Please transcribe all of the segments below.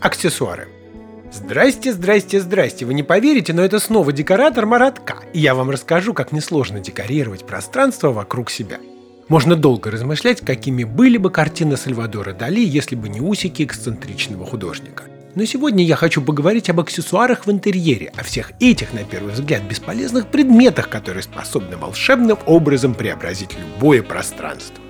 Аксессуары. Здрасте, здрасте, здрасте. Вы не поверите, но это снова декоратор Маратка. И я вам расскажу, как несложно декорировать пространство вокруг себя. Можно долго размышлять, какими были бы картины Сальвадора Дали, если бы не усики эксцентричного художника. Но сегодня я хочу поговорить об аксессуарах в интерьере, о всех этих, на первый взгляд, бесполезных предметах, которые способны волшебным образом преобразить любое пространство.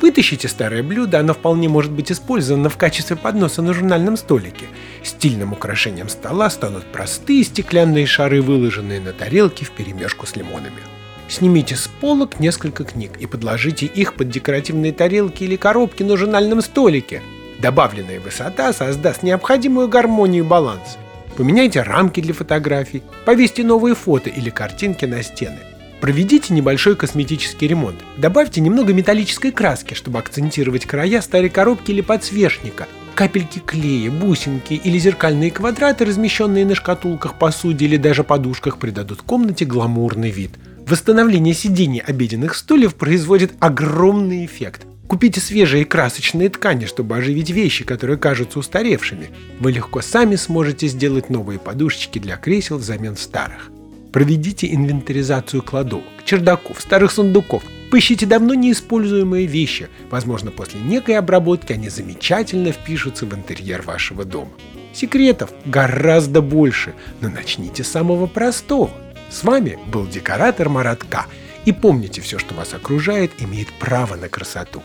Вытащите старое блюдо, оно вполне может быть использовано в качестве подноса на журнальном столике. Стильным украшением стола станут простые стеклянные шары, выложенные на тарелке в перемешку с лимонами. Снимите с полок несколько книг и подложите их под декоративные тарелки или коробки на журнальном столике. Добавленная высота создаст необходимую гармонию и баланс. Поменяйте рамки для фотографий, повесьте новые фото или картинки на стены – Проведите небольшой косметический ремонт. Добавьте немного металлической краски, чтобы акцентировать края старой коробки или подсвечника. Капельки клея, бусинки или зеркальные квадраты, размещенные на шкатулках, посуде или даже подушках, придадут комнате гламурный вид. Восстановление сидений обеденных стульев производит огромный эффект. Купите свежие красочные ткани, чтобы оживить вещи, которые кажутся устаревшими. Вы легко сами сможете сделать новые подушечки для кресел взамен старых. Проведите инвентаризацию кладовок, чердаков, старых сундуков. Поищите давно неиспользуемые вещи. Возможно, после некой обработки они замечательно впишутся в интерьер вашего дома. Секретов гораздо больше, но начните с самого простого. С вами был декоратор Маратка. И помните, все, что вас окружает, имеет право на красоту.